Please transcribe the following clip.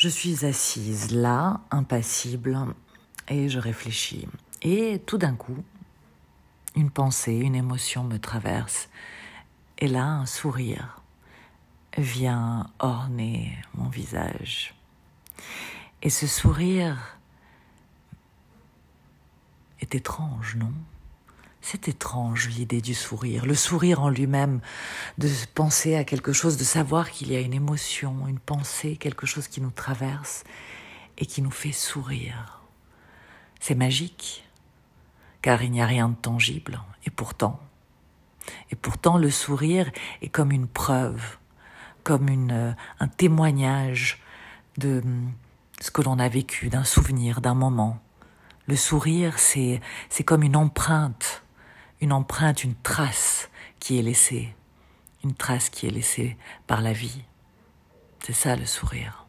Je suis assise là, impassible, et je réfléchis. Et tout d'un coup, une pensée, une émotion me traverse. Et là, un sourire vient orner mon visage. Et ce sourire est étrange, non? C'est étrange l'idée du sourire, le sourire en lui-même, de penser à quelque chose, de savoir qu'il y a une émotion, une pensée, quelque chose qui nous traverse et qui nous fait sourire. C'est magique, car il n'y a rien de tangible, et pourtant, et pourtant le sourire est comme une preuve, comme une, un témoignage de ce que l'on a vécu, d'un souvenir, d'un moment. Le sourire, c'est comme une empreinte une empreinte, une trace qui est laissée, une trace qui est laissée par la vie. C'est ça le sourire.